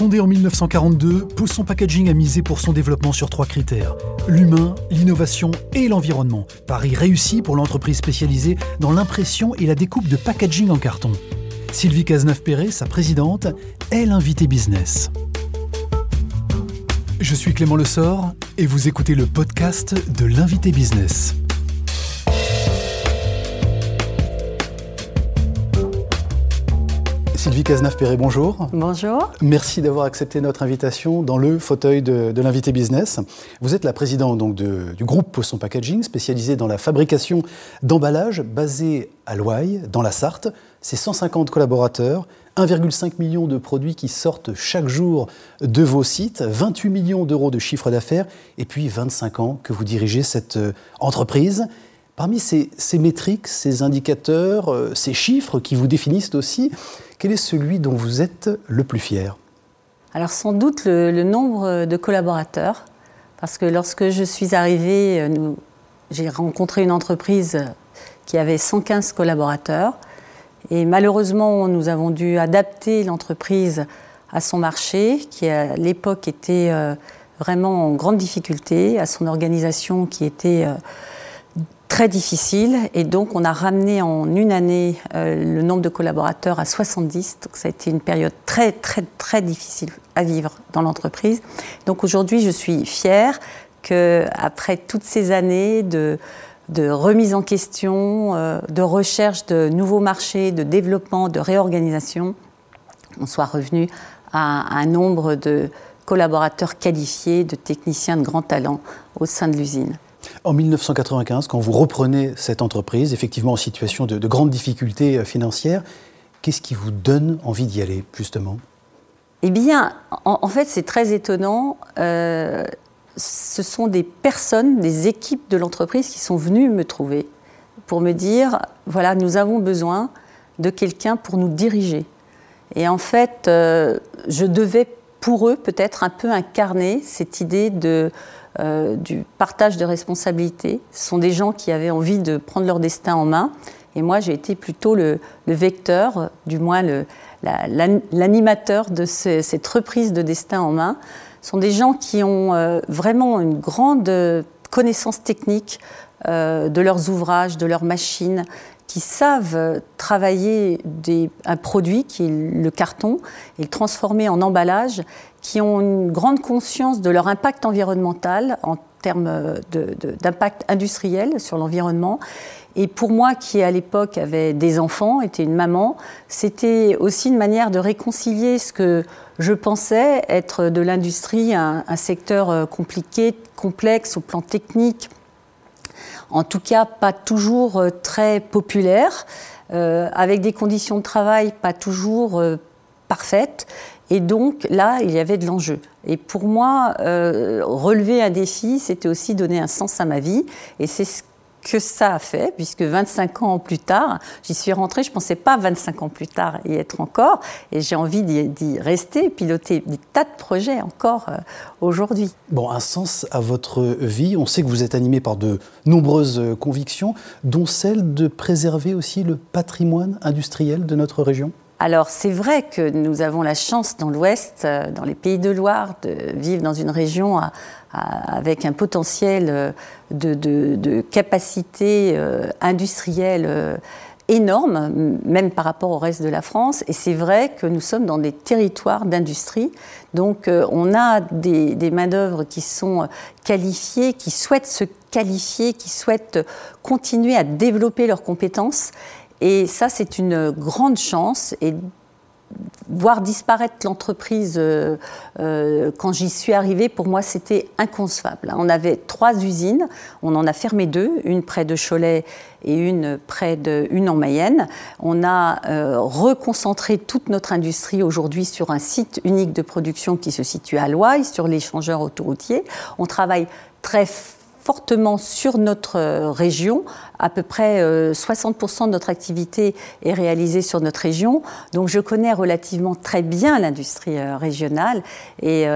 Fondé en 1942, Pousson Packaging a misé pour son développement sur trois critères l'humain, l'innovation et l'environnement. Paris réussi pour l'entreprise spécialisée dans l'impression et la découpe de packaging en carton. Sylvie Cazeneuve-Perret, sa présidente, est l'invité business. Je suis Clément Lessort et vous écoutez le podcast de l'invité business. Sylvie Cazenave-Perret, bonjour. Bonjour. Merci d'avoir accepté notre invitation dans le fauteuil de, l'invité business. Vous êtes la présidente donc, du groupe Poisson Packaging, spécialisé dans la fabrication d'emballages, basé à Loailles, dans la Sarthe. C'est 150 collaborateurs, 1,5 million de produits qui sortent chaque jour de vos sites, 28 millions d'euros de chiffre d'affaires, et puis 25 ans que vous dirigez cette euh, entreprise. Parmi ces, métriques, ces indicateurs, euh, ces chiffres qui vous définissent aussi, quel est celui dont vous êtes le plus fier? Alors sans doute le, nombre de collaborateurs, parce que lorsque je suis arrivée, euh, j'ai rencontré une entreprise qui avait 115 collaborateurs, et malheureusement nous avons dû adapter l'entreprise à son marché, qui à l'époque était euh, vraiment en grande difficulté, à son organisation qui était très difficile et donc on a ramené en une année euh, le nombre de collaborateurs à 70. Donc ça a été une période très très très difficile à vivre dans l'entreprise. Donc aujourd'hui je suis fière que après toutes ces années de remise en question, euh, de recherche de nouveaux marchés, de développement, de réorganisation, on soit revenu à un nombre de collaborateurs qualifiés, de techniciens de grand talent au sein de l'usine. En 1995, quand vous reprenez cette entreprise, effectivement en situation de, grandes difficultés euh, financières, qu'est-ce qui vous donne envie d'y aller, justement? Eh bien, en, fait, c'est très étonnant. Euh, ce sont des personnes, des équipes de l'entreprise qui sont venues me trouver pour me dire, voilà, nous avons besoin de quelqu'un pour nous diriger. Et en fait, euh, je devais pour eux peut-être un peu incarner cette idée de euh, du partage de responsabilités. Ce sont des gens qui avaient envie de prendre leur destin en main. Et moi, j'ai été plutôt le, vecteur, du moins l'animateur de cette reprise de destin en main. Ce sont des gens qui ont euh, vraiment une grande connaissance technique euh, de leurs ouvrages, de leurs machines, qui savent travailler un produit qui est le carton et le transformer en emballage, qui ont une grande conscience de leur impact environnemental en termes d'impact industriel sur l'environnement. Et pour moi, qui à l'époque avait des enfants, était une maman, c'était aussi une manière de réconcilier ce que je pensais être de l'industrie un, secteur euh, compliqué, complexe au plan technique, en tout cas pas toujours euh, très populaire, euh, avec des conditions de travail pas toujours euh, parfaites. Et donc là, il y avait de l'enjeu. Et pour moi, relever un défi, c'était aussi donner un sens à ma vie. Et c'est ce que ça a fait, puisque 25 ans plus tard, j'y suis rentrée, je ne pensais pas 25 ans plus tard y être encore, et j'ai envie d'y rester, piloter des tas de projets encore euh, aujourd'hui. Bon, un sens à votre vie, on sait que vous êtes animé par de nombreuses euh, convictions, dont celle de préserver aussi le patrimoine industriel de notre région? Alors c'est vrai que nous avons la chance dans l'Ouest, euh, dans les pays de Loire, de vivre dans une région avec un potentiel euh, de, capacité euh, industrielle énorme, même par rapport au reste de la France. Et c'est vrai que nous sommes dans des territoires d'industrie. Donc on a des, des main-d'œuvre qui sont qualifiées, qui souhaitent se qualifier, qui souhaitent continuer à développer leurs compétences. Et ça, c'est une grande chance. Et voir disparaître l'entreprise euh, euh, quand j'y suis arrivée, pour moi, c'était inconcevable. On avait trois usines, on en a fermé deux, une près de Cholet et une près de, une en Mayenne. On a euh, reconcentré toute notre industrie aujourd'hui sur un site unique de production qui se situe à Loire, sur l'échangeur autoroutier. On travaille très fortement sur notre région à peu près 60% de notre activité est réalisée sur notre région. Donc je connais relativement très bien l'industrie régionale et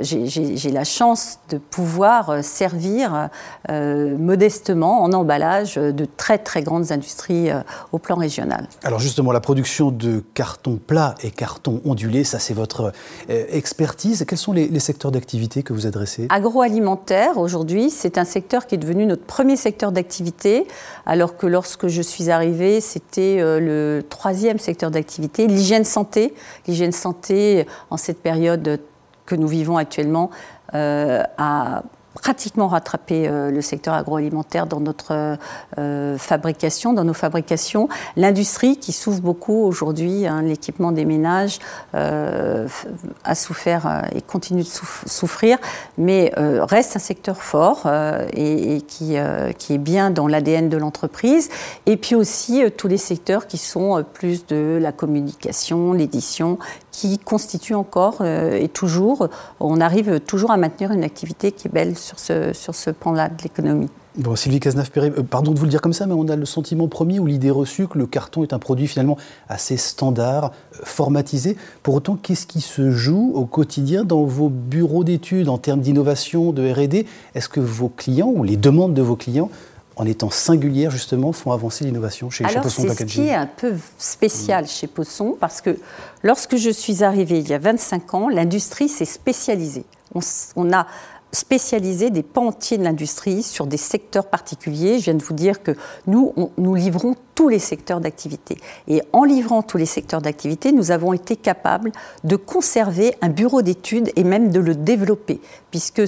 j'ai la chance de pouvoir servir modestement en emballage de très très grandes industries au plan régional. Alors justement, la production de carton plat et carton ondulé, ça c'est votre expertise. Quels sont les, les secteurs d'activité que vous adressez? Agroalimentaire, aujourd'hui, c'est un secteur qui est devenu notre premier secteur d'activité, alors que lorsque je suis arrivée, c'était euh, le troisième secteur d'activité. L'hygiène santé, l'hygiène santé en cette période que nous vivons actuellement, euh, a pratiquement rattrapé euh, le secteur agroalimentaire dans notre euh, fabrication, dans nos fabrications. L'industrie qui souffre beaucoup aujourd'hui, hein, l'équipement des ménages euh, a souffert et continue de souffrir, mais reste un secteur fort et, qui, qui, est bien dans l'ADN de l'entreprise. Et puis aussi tous les secteurs qui sont plus de la communication, l'édition, qui constituent encore et toujours, on arrive toujours à maintenir une activité qui est belle sur ce, sur ce pan-là de l'économie. Bon, Sylvie Cazenave-Perret, euh, pardon de vous le dire comme ça, mais on a le sentiment premier ou l'idée reçue que le carton est un produit finalement assez standard, euh, formatisé. Pour autant, qu'est-ce qui se joue au quotidien dans vos bureaux d'études en termes d'innovation, de RD Est-ce que vos clients ou les demandes de vos clients en étant singulières, justement, font avancer l'innovation chez, chez Poisson Packaging C'est ce qui est un peu spécial chez Poisson, parce que lorsque je suis arrivée il y a 25 ans, l'industrie s'est spécialisée. On, on, a spécialiser des pans de l'industrie sur des secteurs particuliers. Je viens de vous dire que nous, nous livrons tous les secteurs d'activité. Et en livrant tous les secteurs d'activité, nous avons été capables de conserver un bureau d'études et même de le développer, puisque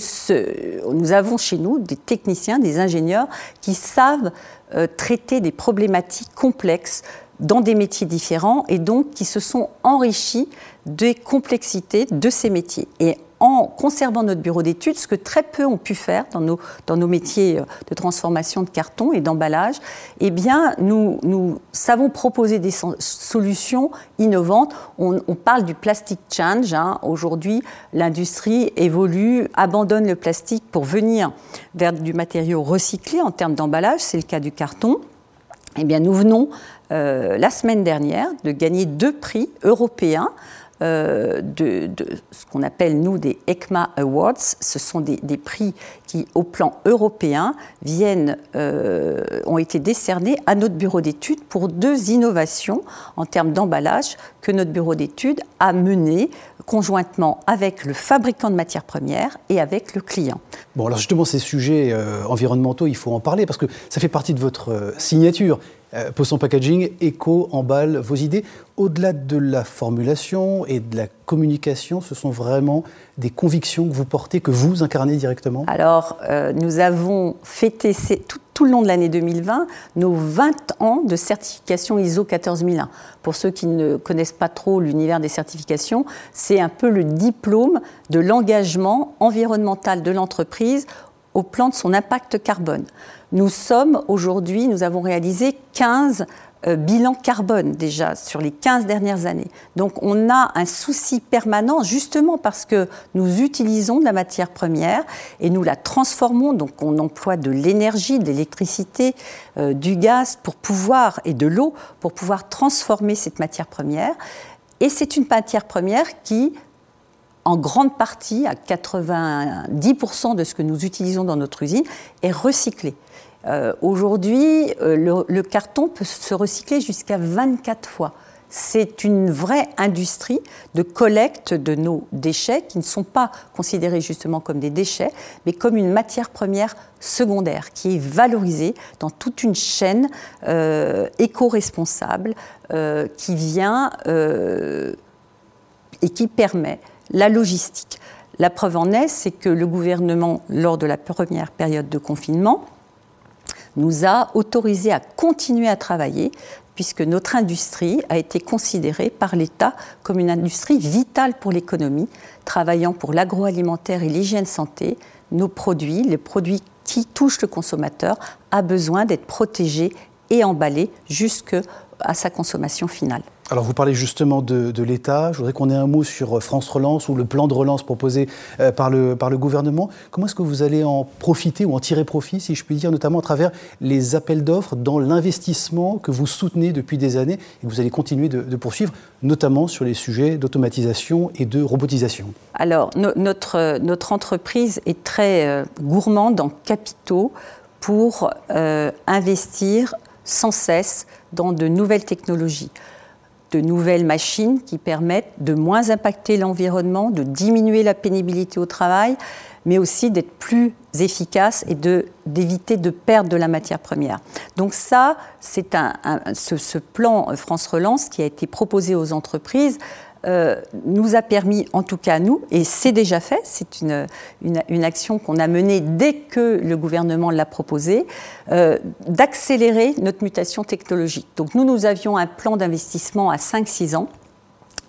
nous avons chez nous des techniciens, des ingénieurs qui savent euh, traiter des problématiques complexes dans des métiers différents et donc qui se sont enrichis des complexités de ces métiers. En conservant notre bureau d'études, ce que très peu ont pu faire dans nos, dans nos métiers euh, de transformation de carton et d'emballage, eh bien, nous, nous savons proposer des solutions innovantes. On, parle du plastic change. Hein. Aujourd'hui, l'industrie évolue, abandonne le plastique pour venir vers du matériau recyclé en termes d'emballage. C'est le cas du carton. Eh bien, nous venons euh, la semaine dernière de gagner deux prix européens euh, de, ce qu'on appelle, nous, des ECMA Awards. Ce sont des, prix qui, au plan européen, viennent, euh, ont été décernés à notre bureau d'études pour deux innovations en termes d'emballage que notre bureau d'études a menées conjointement avec le fabricant de matières premières et avec le client. Bon, alors justement, ces sujets euh, environnementaux, il faut en parler parce que ça fait partie de votre signature. Euh, Poisson Packaging, éco, emballe vos idées. Au-delà de la formulation et de la communication, ce sont vraiment des convictions que vous portez, que vous incarnez directement Alors, euh, nous avons fêté tout, le long de l'année 2020 nos 20 ans de certification ISO 14001. Pour ceux qui ne connaissent pas trop l'univers des certifications, c'est un peu le diplôme de l'engagement environnemental de l'entreprise au plan de son impact carbone. Nous sommes aujourd'hui, nous avons réalisé 15 euh, bilans carbone déjà sur les 15 dernières années. Donc on a un souci permanent justement parce que nous utilisons de la matière première et nous la transformons, donc on emploie de l'énergie, de l'électricité, euh, du gaz pour pouvoir et de l'eau pour pouvoir transformer cette matière première. Et c'est une matière première qui en grande partie, à 90% de ce que nous utilisons dans notre usine, est recyclé. Euh, aujourd'hui, euh, le, carton peut se recycler jusqu'à 24 fois. C'est une vraie industrie de collecte de nos déchets qui ne sont pas considérés justement comme des déchets, mais comme une matière première secondaire qui est valorisée dans toute une chaîne euh, éco-responsable qui vient et qui permet la logistique. La preuve en est, c'est que le gouvernement, lors de la première période de confinement, nous a autorisés à continuer à travailler puisque notre industrie a été considérée par l'État comme une industrie vitale pour l'économie, travaillant pour l'agroalimentaire et l'hygiène santé. Nos produits, les produits qui touchent le consommateur, a besoin d'être protégés et emballés jusqu'à sa consommation finale. Alors vous parlez justement de, l'État. Je voudrais qu'on ait un mot sur France Relance ou le plan de relance proposé euh, par, le, par le gouvernement. Comment est-ce que vous allez en profiter ou en tirer profit, si je puis dire, notamment à travers les appels d'offres dans l'investissement que vous soutenez depuis des années et que vous allez continuer de, poursuivre, notamment sur les sujets d'automatisation et de robotisation? Alors notre, notre entreprise est très euh, gourmande en capitaux pour euh, investir sans cesse dans de nouvelles technologies de nouvelles machines qui permettent de moins impacter l'environnement, de diminuer la pénibilité au travail, mais aussi d'être plus efficace et d'éviter de, perdre de la matière première. Donc ça, c'est un, ce, ce, plan France Relance qui a été proposé aux entreprises euh, nous a permis, en tout cas à nous, et c'est déjà fait, c'est une, une, action qu'on a menée dès que le gouvernement l'a proposé, euh, d'accélérer notre mutation technologique. Donc nous, nous avions un plan d'investissement à 5-6 ans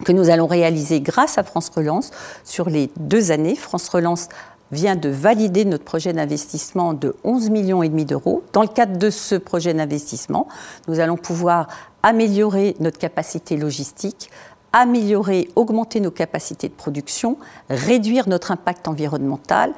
que nous allons réaliser grâce à France Relance sur les deux années. France Relance vient de valider notre projet d'investissement de 11 millions et demi d'euros. Dans le cadre de ce projet d'investissement, nous allons pouvoir améliorer notre capacité logistique, améliorer, augmenter nos capacités de production, réduire notre impact environnemental,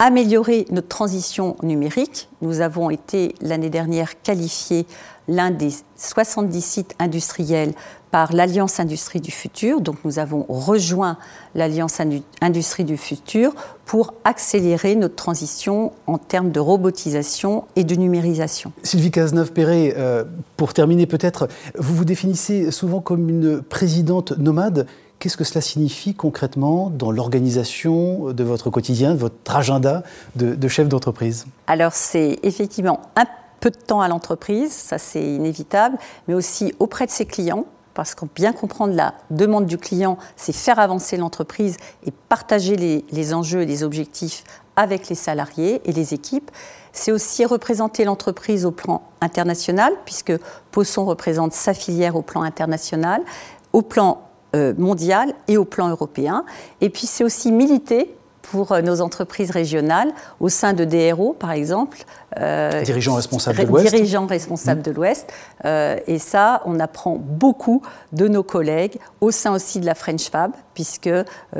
améliorer notre transition numérique. Nous avons été l'année dernière qualifiés l'un des 70 sites industriels par l'Alliance Industrie du Futur. Donc nous avons rejoint l'Alliance Industrie du Futur pour accélérer notre transition en termes de robotisation et de numérisation. Sylvie Cazeneuve-Perret, euh, pour terminer peut-être, vous vous définissez souvent comme une présidente nomade. Qu'est-ce que cela signifie concrètement dans l'organisation de votre quotidien, de votre agenda de, chef d'entreprise? Alors c'est effectivement un peu de temps à l'entreprise, ça c'est inévitable, mais aussi auprès de ses clients, parce qu'on bien comprendre la demande du client, c'est faire avancer l'entreprise et partager les, enjeux et les objectifs avec les salariés et les équipes. C'est aussi représenter l'entreprise au plan international, puisque Posson représente sa filière au plan international, au plan mondial et au plan européen. Et puis c'est aussi militer pour euh, nos entreprises régionales au sein de DRO, par exemple. Euh, dirigeants responsables de l'Ouest. Dirigeants responsables mmh. de l'Ouest. Euh, et ça, on apprend beaucoup de nos collègues au sein aussi de la French Fab, puisque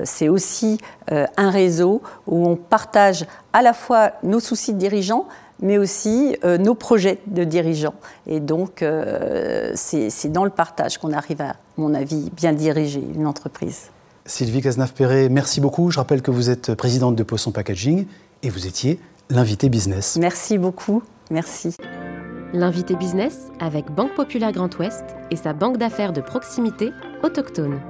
c'est aussi un réseau où on partage à la fois nos soucis de dirigeants, mais aussi nos projets de dirigeants. Et donc, c'est dans le partage qu'on arrive à, à mon avis, bien diriger une entreprise. Sylvie Cazenave-Perret, merci beaucoup. Je rappelle que vous êtes présidente de Poisson Packaging et vous étiez l'invité business. Merci beaucoup. Merci. L'invité business avec Banque Populaire Grand Ouest et sa banque d'affaires de proximité autochtone.